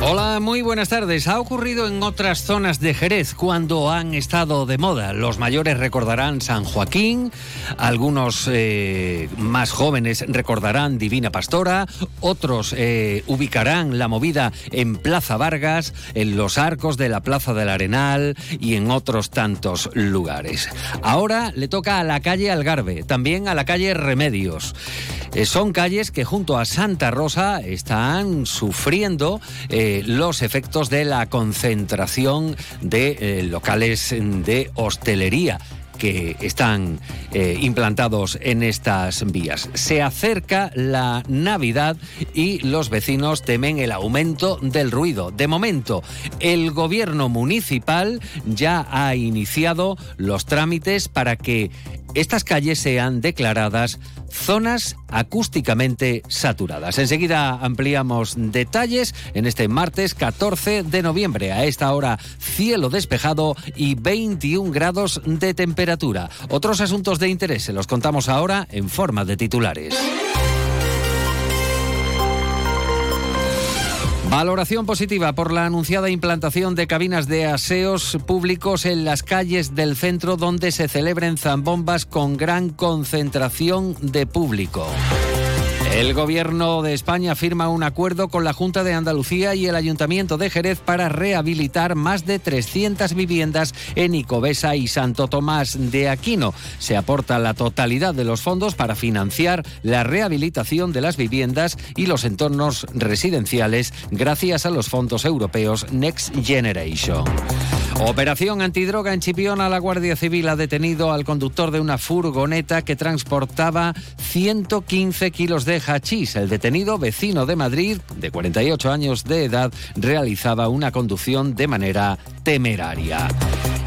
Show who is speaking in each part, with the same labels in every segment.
Speaker 1: Hola, muy buenas tardes. Ha ocurrido en otras zonas de Jerez cuando han estado de moda. Los mayores recordarán San Joaquín, algunos eh, más jóvenes recordarán Divina Pastora, otros eh, ubicarán la movida en Plaza Vargas, en los arcos de la Plaza del Arenal y en otros tantos lugares. Ahora le toca a la calle Algarve, también a la calle Remedios. Eh, son calles que junto a Santa Rosa están sufriendo los efectos de la concentración de locales de hostelería que están eh, implantados en estas vías. Se acerca la Navidad y los vecinos temen el aumento del ruido. De momento, el gobierno municipal ya ha iniciado los trámites para que estas calles sean declaradas zonas acústicamente saturadas. Enseguida ampliamos detalles en este martes 14 de noviembre. A esta hora, cielo despejado y 21 grados de temperatura. Otros asuntos de interés se los contamos ahora en forma de titulares. Valoración positiva por la anunciada implantación de cabinas de aseos públicos en las calles del centro donde se celebren zambombas con gran concentración de público. El Gobierno de España firma un acuerdo con la Junta de Andalucía y el Ayuntamiento de Jerez para rehabilitar más de 300 viviendas en Icobesa y Santo Tomás de Aquino. Se aporta la totalidad de los fondos para financiar la rehabilitación de las viviendas y los entornos residenciales gracias a los fondos europeos Next Generation. Operación antidroga en Chipiona. La Guardia Civil ha detenido al conductor de una furgoneta que transportaba 115 kilos de hachís. El detenido, vecino de Madrid, de 48 años de edad, realizaba una conducción de manera temeraria.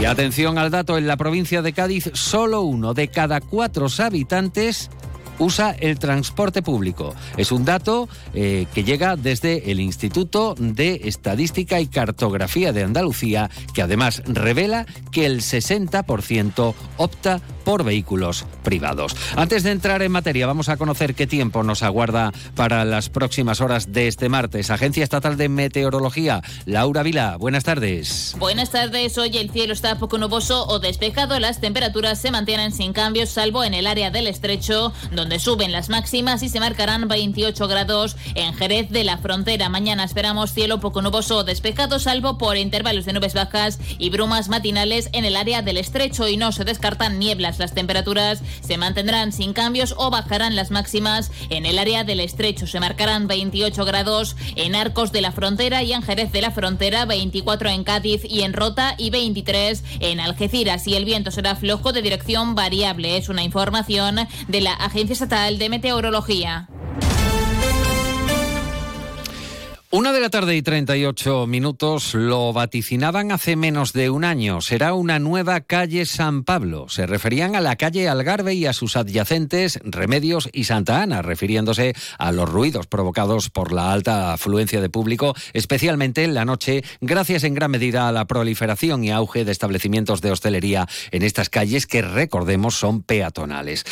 Speaker 1: Y atención al dato, en la provincia de Cádiz, solo uno de cada cuatro habitantes usa el transporte público. Es un dato eh, que llega desde el Instituto de Estadística y Cartografía de Andalucía, que además revela que el 60% opta por vehículos privados. Antes de entrar en materia, vamos a conocer qué tiempo nos aguarda para las próximas horas de este martes. Agencia Estatal de Meteorología, Laura Vila, buenas tardes.
Speaker 2: Buenas tardes, hoy el cielo está poco nuboso o despejado, las temperaturas se mantienen sin cambios, salvo en el área del estrecho, donde suben las máximas y se marcarán 28 grados en Jerez de la Frontera. Mañana esperamos cielo poco nuboso o despejado, salvo por intervalos de nubes bajas y brumas matinales en el área del estrecho y no se descartan nieblas las temperaturas se mantendrán sin cambios o bajarán las máximas. En el área del estrecho se marcarán 28 grados en Arcos de la Frontera y en Jerez de la Frontera, 24 en Cádiz y en Rota y 23 en Algeciras. Y el viento será flojo de dirección variable. Es una información de la Agencia Estatal de Meteorología.
Speaker 1: Una de la tarde y 38 minutos lo vaticinaban hace menos de un año. Será una nueva calle San Pablo. Se referían a la calle Algarve y a sus adyacentes Remedios y Santa Ana, refiriéndose a los ruidos provocados por la alta afluencia de público, especialmente en la noche, gracias en gran medida a la proliferación y auge de establecimientos de hostelería en estas calles que, recordemos, son peatonales.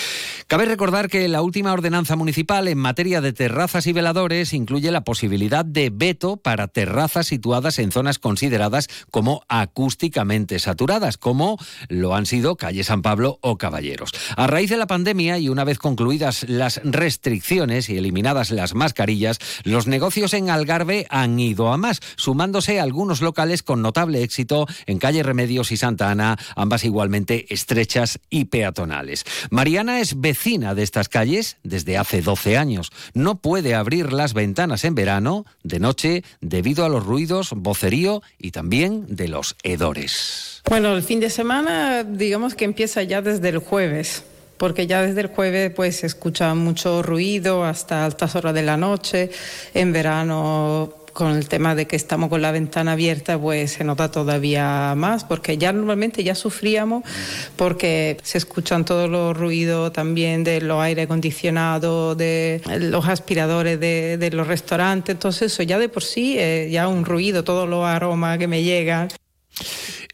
Speaker 1: Cabe recordar que la última ordenanza municipal en materia de terrazas y veladores incluye la posibilidad de veto para terrazas situadas en zonas consideradas como acústicamente saturadas, como lo han sido Calle San Pablo o Caballeros. A raíz de la pandemia y una vez concluidas las restricciones y eliminadas las mascarillas, los negocios en Algarve han ido a más, sumándose algunos locales con notable éxito en Calle Remedios y Santa Ana, ambas igualmente estrechas y peatonales. Mariana es vecina de estas calles desde hace 12 años. No puede abrir las ventanas en verano, noche debido a los ruidos, vocerío y también de los hedores.
Speaker 3: Bueno, el fin de semana digamos que empieza ya desde el jueves porque ya desde el jueves pues se escucha mucho ruido hasta altas horas de la noche. En verano con el tema de que estamos con la ventana abierta, pues se nota todavía más, porque ya normalmente ya sufríamos porque se escuchan todos los ruidos también de los aire acondicionados, de los aspiradores de, los restaurantes, entonces eso ya de por sí es ya un ruido, todos los aromas que me llegan.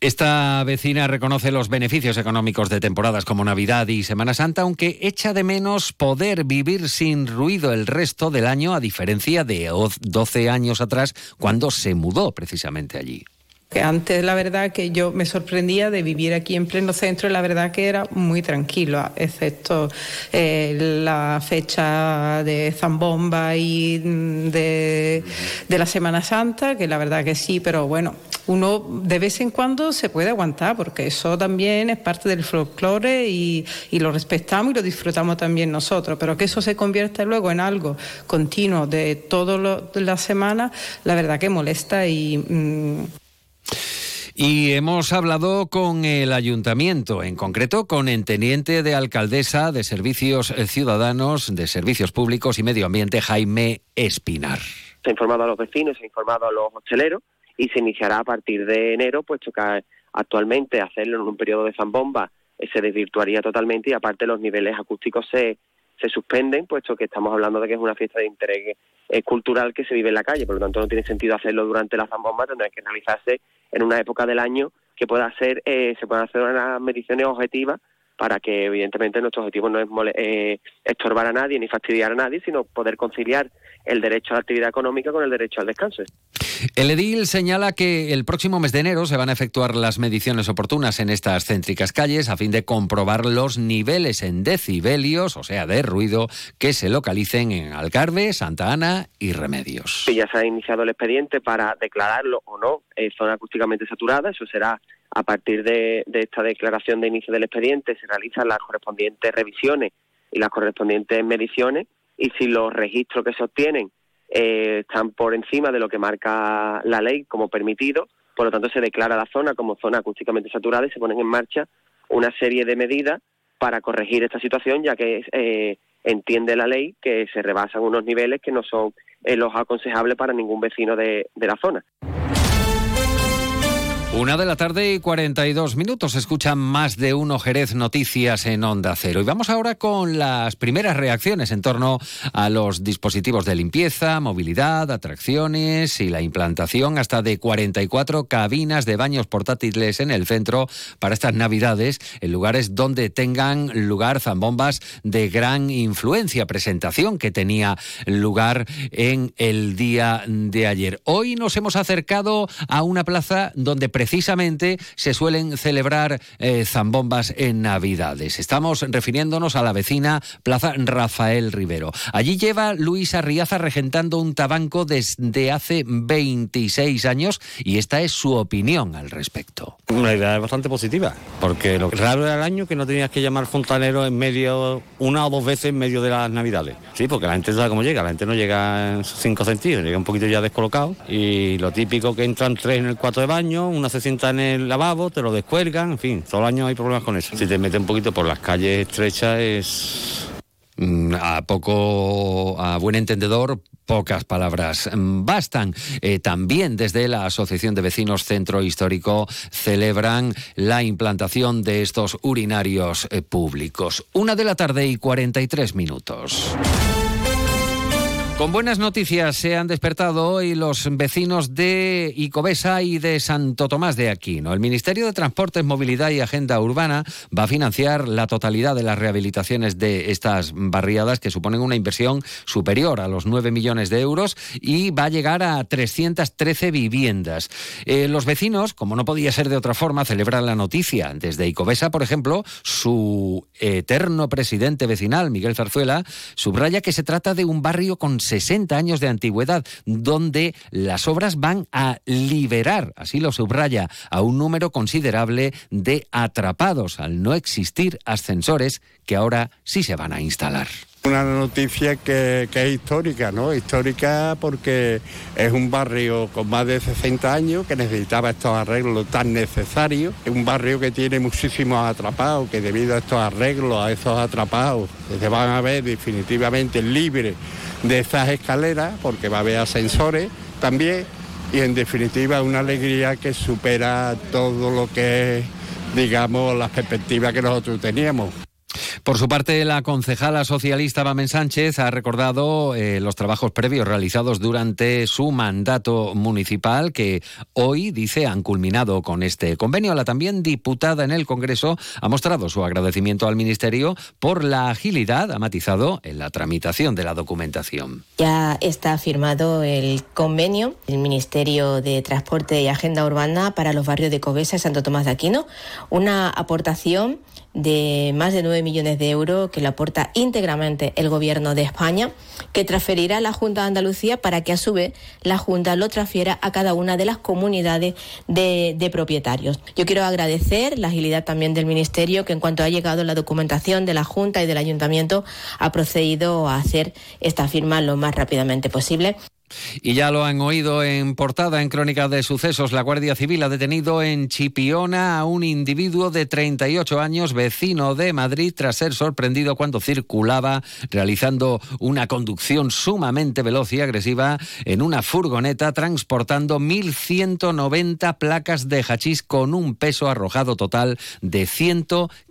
Speaker 1: Esta vecina reconoce los beneficios económicos de temporadas como Navidad y Semana Santa, aunque echa de menos poder vivir sin ruido el resto del año, a diferencia de 12 años atrás, cuando se mudó precisamente allí.
Speaker 3: Antes la verdad que yo me sorprendía de vivir aquí en pleno centro y la verdad que era muy tranquilo, excepto eh, la fecha de Zambomba y de, de, la Semana Santa, que la verdad que sí, pero bueno, uno de vez en cuando se puede aguantar porque eso también es parte del folclore y, y lo respetamos y lo disfrutamos también nosotros, pero que eso se convierta luego en algo continuo de toda la semana, la verdad que molesta y... Mm,
Speaker 1: y hemos hablado con el ayuntamiento, en concreto con el teniente de alcaldesa de Servicios Ciudadanos, de Servicios Públicos y Medio Ambiente, Jaime Espinar.
Speaker 4: Se ha informado a los vecinos, se ha informado a los hosteleros y se iniciará a partir de enero, puesto que actualmente hacerlo en un periodo de zambomba eh, se desvirtuaría totalmente y aparte los niveles acústicos se, se suspenden, puesto que estamos hablando de que es una fiesta de interés eh, cultural que se vive en la calle, por lo tanto no tiene sentido hacerlo durante la zambomba, tendrá que realizarse en una época del año que pueda ser, eh, se puedan hacer unas mediciones objetivas para que evidentemente nuestro objetivo no es eh, estorbar a nadie ni fastidiar a nadie, sino poder conciliar el derecho a la actividad económica con el derecho al descanso.
Speaker 1: El edil señala que el próximo mes de enero se van a efectuar las mediciones oportunas en estas céntricas calles a fin de comprobar los niveles en decibelios, o sea, de ruido, que se localicen en Alcarve, Santa Ana y Remedios.
Speaker 4: ya se ha iniciado el expediente para declararlo o no eh, zona acústicamente saturada, eso será a partir de, esta declaración de inicio del expediente se realizan las correspondientes revisiones y las correspondientes mediciones y si los registros que se obtienen eh, están por encima de lo que marca la ley como permitido, por lo tanto se declara la zona como zona acústicamente saturada y se ponen en marcha una serie de medidas para corregir esta situación, ya que eh, entiende la ley que se rebasan unos niveles que no son eh, los aconsejables para ningún vecino de la zona.
Speaker 1: Una de la tarde y 42 minutos. Escuchan más de uno Jerez Noticias en Onda Cero. Y vamos ahora con las primeras reacciones en torno a los dispositivos de limpieza, movilidad, atracciones y la implantación hasta de 44 cabinas de baños portátiles en el centro para estas Navidades, en lugares donde tengan lugar zambombas de gran influencia. Presentación que tenía lugar en el día de ayer. Hoy nos hemos acercado a una plaza donde precisamente se suelen celebrar eh, zambombas en Navidades. Estamos refiriéndonos a la vecina Plaza Rafael Rivero. Allí lleva Luisa Riaza regentando un tabanco desde hace 26 años y esta es su opinión al respecto.
Speaker 5: Una idea bastante positiva, porque lo raro era el año que no tenías que llamar fontanero en medio, una o dos veces en medio de las Navidades. Sí, porque la gente sabe cómo llega, la gente no llega en cinco sentidos, llega un poquito ya descolocado y lo típico que entran tres en el cuarto de baño, una se sienta en el lavabo, te lo descuelgan, en fin, todo el año hay problemas con eso. Si te metes un poquito por las calles estrechas es...
Speaker 1: Mm, a poco, a buen entendedor, pocas palabras bastan. Eh, también desde la Asociación de Vecinos Centro Histórico celebran la implantación de estos urinarios eh, públicos. Una de la tarde y 43 minutos. Con buenas noticias se han despertado hoy los vecinos de Icobesa y de Santo Tomás de Aquino. El Ministerio de Transportes, Movilidad y Agenda Urbana va a financiar la totalidad de las rehabilitaciones de estas barriadas que suponen una inversión superior a los 9 millones de euros y va a llegar a 313 viviendas. Eh, los vecinos, como no podía ser de otra forma, celebran la noticia. Desde Icobesa, por ejemplo, su eterno presidente vecinal, Miguel Zarzuela, subraya que se trata de un barrio con 60 años de antigüedad, donde las obras van a liberar, así lo subraya, a un número considerable de atrapados al no existir ascensores que ahora sí se van a instalar.
Speaker 6: Una noticia que, es histórica, ¿no? Histórica porque es un barrio con más de 60 años que necesitaba estos arreglos tan necesarios. Es un barrio que tiene muchísimos atrapados, que debido a estos arreglos, a esos atrapados, se van a ver definitivamente libres de estas escaleras porque va a haber ascensores también y en definitiva una alegría que supera todo lo que es, digamos, las perspectivas que nosotros teníamos.
Speaker 1: Por su parte, la concejala socialista Mamen Sánchez ha recordado eh, los trabajos previos realizados durante su mandato municipal que hoy, dice, han culminado con este convenio. La también diputada en el Congreso ha mostrado su agradecimiento al Ministerio por la agilidad, ha matizado, en la tramitación de la documentación.
Speaker 7: Ya está firmado el convenio del Ministerio de Transporte y Agenda Urbana para los barrios de Covesa y Santo Tomás de Aquino, una aportación de más de 9 millones de euros que le aporta íntegramente el Gobierno de España, que transferirá a la Junta de Andalucía para que a su vez la Junta lo transfiera a cada una de las comunidades de, de propietarios. Yo quiero agradecer la agilidad también del Ministerio, que en cuanto ha llegado la documentación de la Junta y del Ayuntamiento, ha procedido a hacer esta firma lo más rápidamente posible.
Speaker 1: Y ya lo han oído en portada en Crónica de Sucesos. La Guardia Civil ha detenido en Chipiona a un individuo de 38 años, vecino de Madrid, tras ser sorprendido cuando circulaba realizando una conducción sumamente veloz y agresiva en una furgoneta transportando 1.190 placas de hachís con un peso arrojado total de 115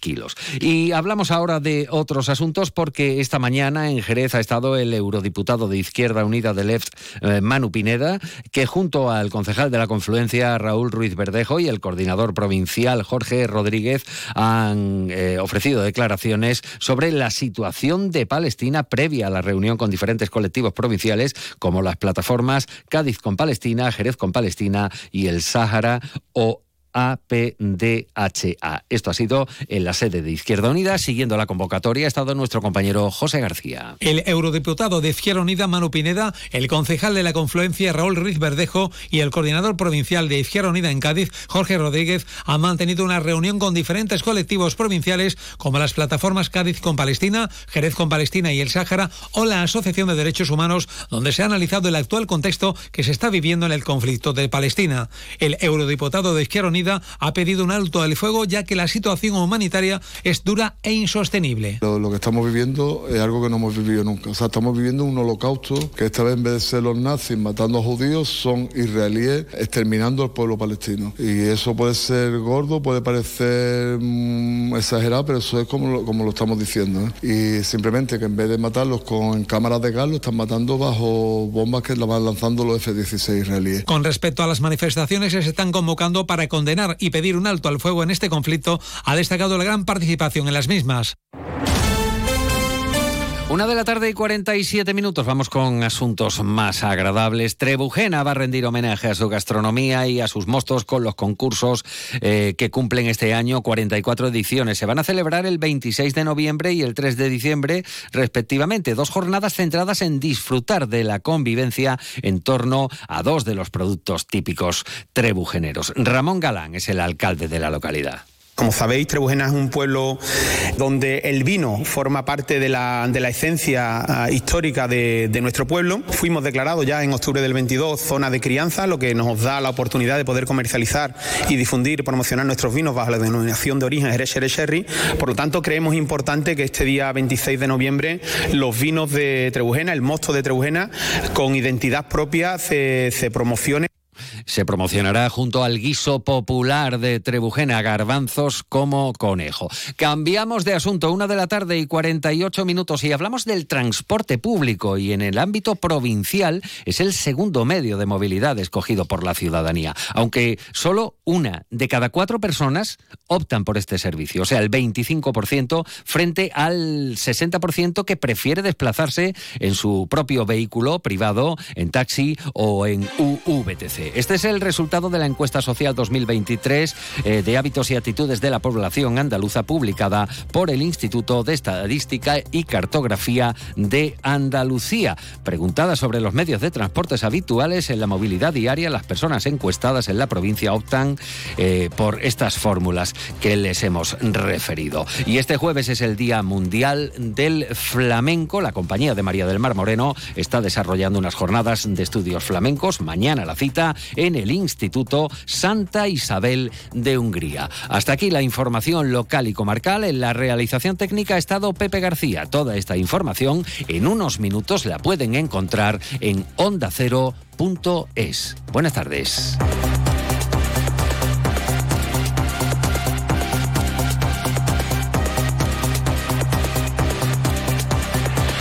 Speaker 1: kilos. Y hablamos ahora de otros asuntos porque esta mañana en Jerez ha estado el eurodiputado de Izquierda Unida del EFT, eh, Manu Pineda, que junto al concejal de la confluencia, Raúl Ruiz Verdejo, y el coordinador provincial, Jorge Rodríguez, han eh, ofrecido declaraciones sobre la situación de Palestina previa a la reunión con diferentes colectivos provinciales, como las plataformas Cádiz con Palestina, Jerez con Palestina y el Sáhara o APDHA. Esto ha sido en la sede de Izquierda Unida. Siguiendo la convocatoria ha estado nuestro compañero José García.
Speaker 8: El eurodiputado de Izquierda Unida, Manu Pineda, el concejal de la confluencia, Raúl Ruiz Verdejo, y el coordinador provincial de Izquierda Unida en Cádiz, Jorge Rodríguez, han mantenido una reunión con diferentes colectivos provinciales como las plataformas Cádiz con Palestina, Jerez con Palestina y el Sáhara o la Asociación de Derechos Humanos, donde se ha analizado el actual contexto que se está viviendo en el conflicto de Palestina. El eurodiputado de Izquierda Unida ha pedido un alto al fuego ya que la situación humanitaria es dura e insostenible.
Speaker 9: Lo, que estamos viviendo es algo que no hemos vivido nunca. O sea, estamos viviendo un holocausto que esta vez en vez de ser los nazis matando a judíos son israelíes exterminando al pueblo palestino. Y eso puede ser gordo, puede parecer mm, exagerado, pero eso es como lo, como lo estamos diciendo. ¿eh? Y simplemente que en vez de matarlos con cámaras de gas, lo están matando bajo bombas que la van lanzando los F-16 israelíes.
Speaker 8: Con respecto a las manifestaciones, se están convocando para condenar y pedir un alto al fuego en este conflicto, ha destacado la gran participación en las mismas.
Speaker 1: Una de la tarde y 47 minutos. Vamos con asuntos más agradables. Trebujena va a rendir homenaje a su gastronomía y a sus mostos con los concursos eh, que cumplen este año 44 ediciones. Se van a celebrar el 26 de noviembre y el 3 de diciembre, respectivamente. Dos jornadas centradas en disfrutar de la convivencia en torno a dos de los productos típicos trebujeneros. Ramón Galán es el alcalde de la localidad.
Speaker 10: Como sabéis, Trebujena es un pueblo donde el vino forma parte de la, de la esencia ah, histórica de, de, nuestro pueblo. Fuimos declarados ya en octubre del 22 zona de crianza, lo que nos da la oportunidad de poder comercializar y difundir promocionar nuestros vinos bajo la denominación de origen Jerez Sherry. Por lo tanto, creemos importante que este día 26 de noviembre los vinos de Trebujena, el mosto de Trebujena, con identidad propia, se, se promocione
Speaker 1: se promocionará junto al guiso popular de Trebujena, garbanzos como conejo. Cambiamos de asunto, una de la tarde y 48 minutos, y hablamos del transporte público y en el ámbito provincial es el segundo medio de movilidad escogido por la ciudadanía, aunque solo una de cada cuatro personas optan por este servicio, o sea, el 25% frente al 60% que prefiere desplazarse en su propio vehículo privado, en taxi o en UVTC. Este es el resultado de la encuesta social 2023 eh, de hábitos y actitudes de la población andaluza publicada por el Instituto de Estadística y Cartografía de Andalucía. Preguntada sobre los medios de transportes habituales en la movilidad diaria, las personas encuestadas en la provincia optan eh, por estas fórmulas que les hemos referido. Y este jueves es el Día Mundial del Flamenco. La compañía de María del Mar Moreno está desarrollando unas jornadas de estudios flamencos. Mañana la cita en el Instituto Santa Isabel de Hungría. Hasta aquí la información local y comarcal. En la realización técnica ha estado Pepe García. Toda esta información en unos minutos la pueden encontrar en ondacero.es. Buenas tardes.